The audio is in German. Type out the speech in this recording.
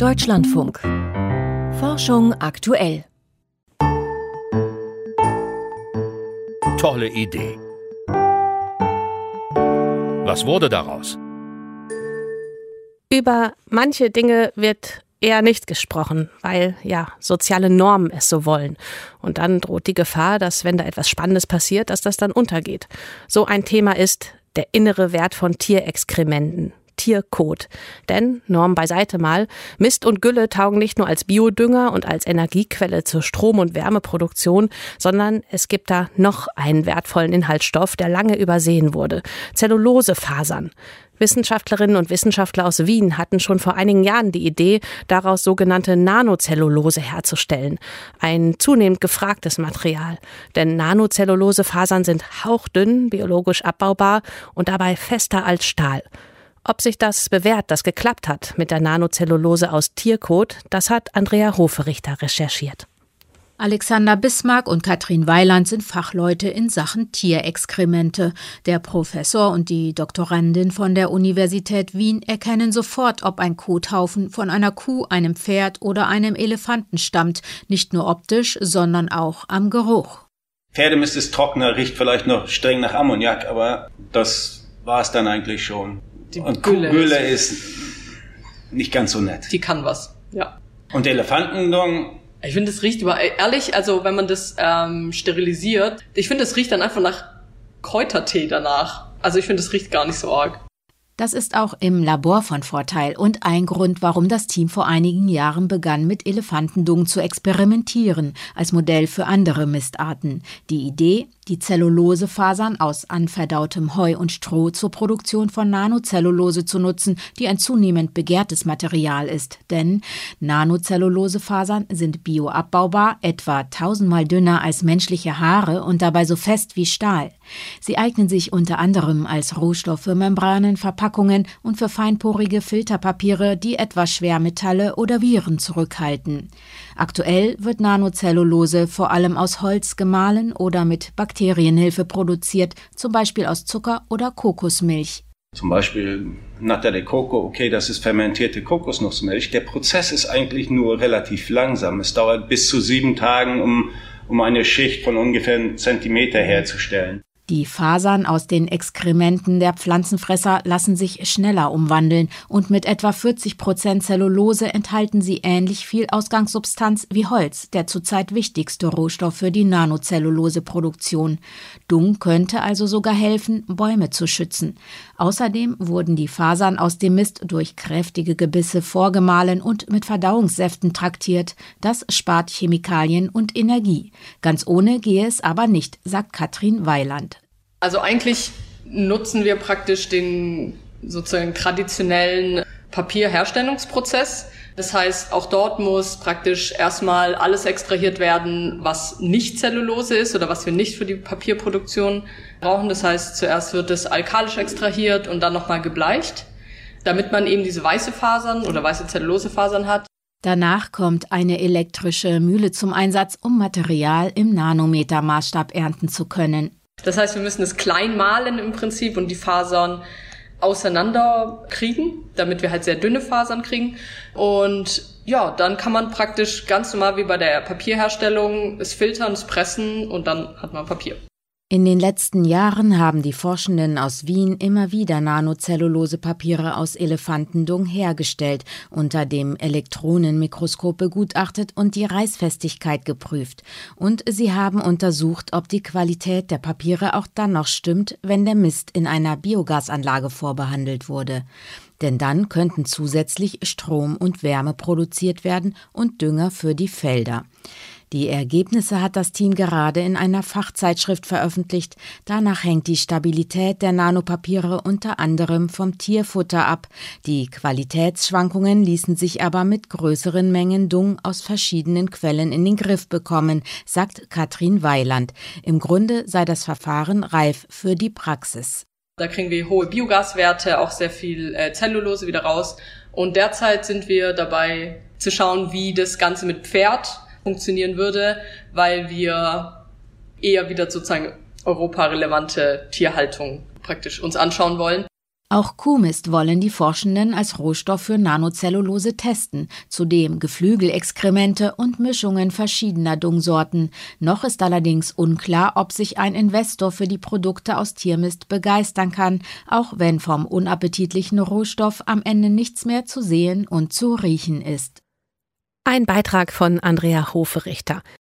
Deutschlandfunk. Forschung aktuell. Tolle Idee. Was wurde daraus? Über manche Dinge wird eher nicht gesprochen, weil ja soziale Normen es so wollen. Und dann droht die Gefahr, dass wenn da etwas Spannendes passiert, dass das dann untergeht. So ein Thema ist der innere Wert von Tierexkrementen. Tierkot. Denn, Norm beiseite mal, Mist und Gülle taugen nicht nur als Biodünger und als Energiequelle zur Strom- und Wärmeproduktion, sondern es gibt da noch einen wertvollen Inhaltsstoff, der lange übersehen wurde. Zellulosefasern. Wissenschaftlerinnen und Wissenschaftler aus Wien hatten schon vor einigen Jahren die Idee, daraus sogenannte Nanozellulose herzustellen. Ein zunehmend gefragtes Material. Denn Nanozellulosefasern sind hauchdünn, biologisch abbaubar und dabei fester als Stahl. Ob sich das bewährt, das geklappt hat mit der Nanozellulose aus Tierkot, das hat Andrea Hoferichter recherchiert. Alexander Bismarck und Katrin Weiland sind Fachleute in Sachen Tierexkremente. Der Professor und die Doktorandin von der Universität Wien erkennen sofort, ob ein Kothaufen von einer Kuh, einem Pferd oder einem Elefanten stammt, nicht nur optisch, sondern auch am Geruch. Pferdemist ist trockener, riecht vielleicht noch streng nach Ammoniak, aber das war es dann eigentlich schon. Die und Gülle Gülle ist nicht ganz so nett. Die kann was, ja. Und Elefantendung, Ich finde, es riecht über ehrlich, also wenn man das ähm, sterilisiert, ich finde, es riecht dann einfach nach Kräutertee danach. Also ich finde, es riecht gar nicht so arg. Das ist auch im Labor von Vorteil und ein Grund, warum das Team vor einigen Jahren begann, mit Elefantendung zu experimentieren, als Modell für andere Mistarten. Die Idee, die Zellulosefasern aus anverdautem Heu und Stroh zur Produktion von Nanocellulose zu nutzen, die ein zunehmend begehrtes Material ist. Denn Nanocellulosefasern sind bioabbaubar, etwa tausendmal dünner als menschliche Haare und dabei so fest wie Stahl. Sie eignen sich unter anderem als Rohstoff für Membranen, Verpackungen und für feinporige Filterpapiere, die etwa Schwermetalle oder Viren zurückhalten. Aktuell wird Nanocellulose vor allem aus Holz gemahlen oder mit Bakterienhilfe produziert, zum Beispiel aus Zucker oder Kokosmilch. zum Beispiel Nata de Coco, okay, das ist fermentierte Kokosnussmilch. Der Prozess ist eigentlich nur relativ langsam. Es dauert bis zu sieben Tagen, um, um eine Schicht von ungefähr einem Zentimeter herzustellen. Die Fasern aus den Exkrementen der Pflanzenfresser lassen sich schneller umwandeln und mit etwa 40 Prozent Zellulose enthalten sie ähnlich viel Ausgangssubstanz wie Holz, der zurzeit wichtigste Rohstoff für die Nanocelluloseproduktion. Dung könnte also sogar helfen, Bäume zu schützen. Außerdem wurden die Fasern aus dem Mist durch kräftige Gebisse vorgemahlen und mit Verdauungssäften traktiert. Das spart Chemikalien und Energie. Ganz ohne gehe es aber nicht, sagt Katrin Weiland. Also eigentlich nutzen wir praktisch den sozusagen traditionellen Papierherstellungsprozess. Das heißt, auch dort muss praktisch erstmal alles extrahiert werden, was nicht Zellulose ist oder was wir nicht für die Papierproduktion brauchen. Das heißt, zuerst wird es alkalisch extrahiert und dann nochmal gebleicht, damit man eben diese weiße Fasern oder weiße Zellulosefasern hat. Danach kommt eine elektrische Mühle zum Einsatz, um Material im Nanometermaßstab ernten zu können. Das heißt, wir müssen es klein mahlen im Prinzip und die Fasern auseinander kriegen, damit wir halt sehr dünne Fasern kriegen. Und ja, dann kann man praktisch ganz normal wie bei der Papierherstellung es filtern, es pressen und dann hat man Papier. In den letzten Jahren haben die Forschenden aus Wien immer wieder Nanocellulose-Papiere aus Elefantendung hergestellt, unter dem Elektronenmikroskop begutachtet und die Reißfestigkeit geprüft. Und sie haben untersucht, ob die Qualität der Papiere auch dann noch stimmt, wenn der Mist in einer Biogasanlage vorbehandelt wurde. Denn dann könnten zusätzlich Strom und Wärme produziert werden und Dünger für die Felder. Die Ergebnisse hat das Team gerade in einer Fachzeitschrift veröffentlicht. Danach hängt die Stabilität der Nanopapiere unter anderem vom Tierfutter ab. Die Qualitätsschwankungen ließen sich aber mit größeren Mengen Dung aus verschiedenen Quellen in den Griff bekommen, sagt Katrin Weiland. Im Grunde sei das Verfahren reif für die Praxis. Da kriegen wir hohe Biogaswerte, auch sehr viel äh, Zellulose wieder raus. Und derzeit sind wir dabei zu schauen, wie das Ganze mit Pferd funktionieren würde, weil wir eher wieder sozusagen europarelevante Tierhaltung praktisch uns anschauen wollen. Auch Kuhmist wollen die Forschenden als Rohstoff für Nanocellulose testen, zudem Geflügelexkremente und Mischungen verschiedener Dungsorten. Noch ist allerdings unklar, ob sich ein Investor für die Produkte aus Tiermist begeistern kann, auch wenn vom unappetitlichen Rohstoff am Ende nichts mehr zu sehen und zu riechen ist. Ein Beitrag von Andrea Hoferichter.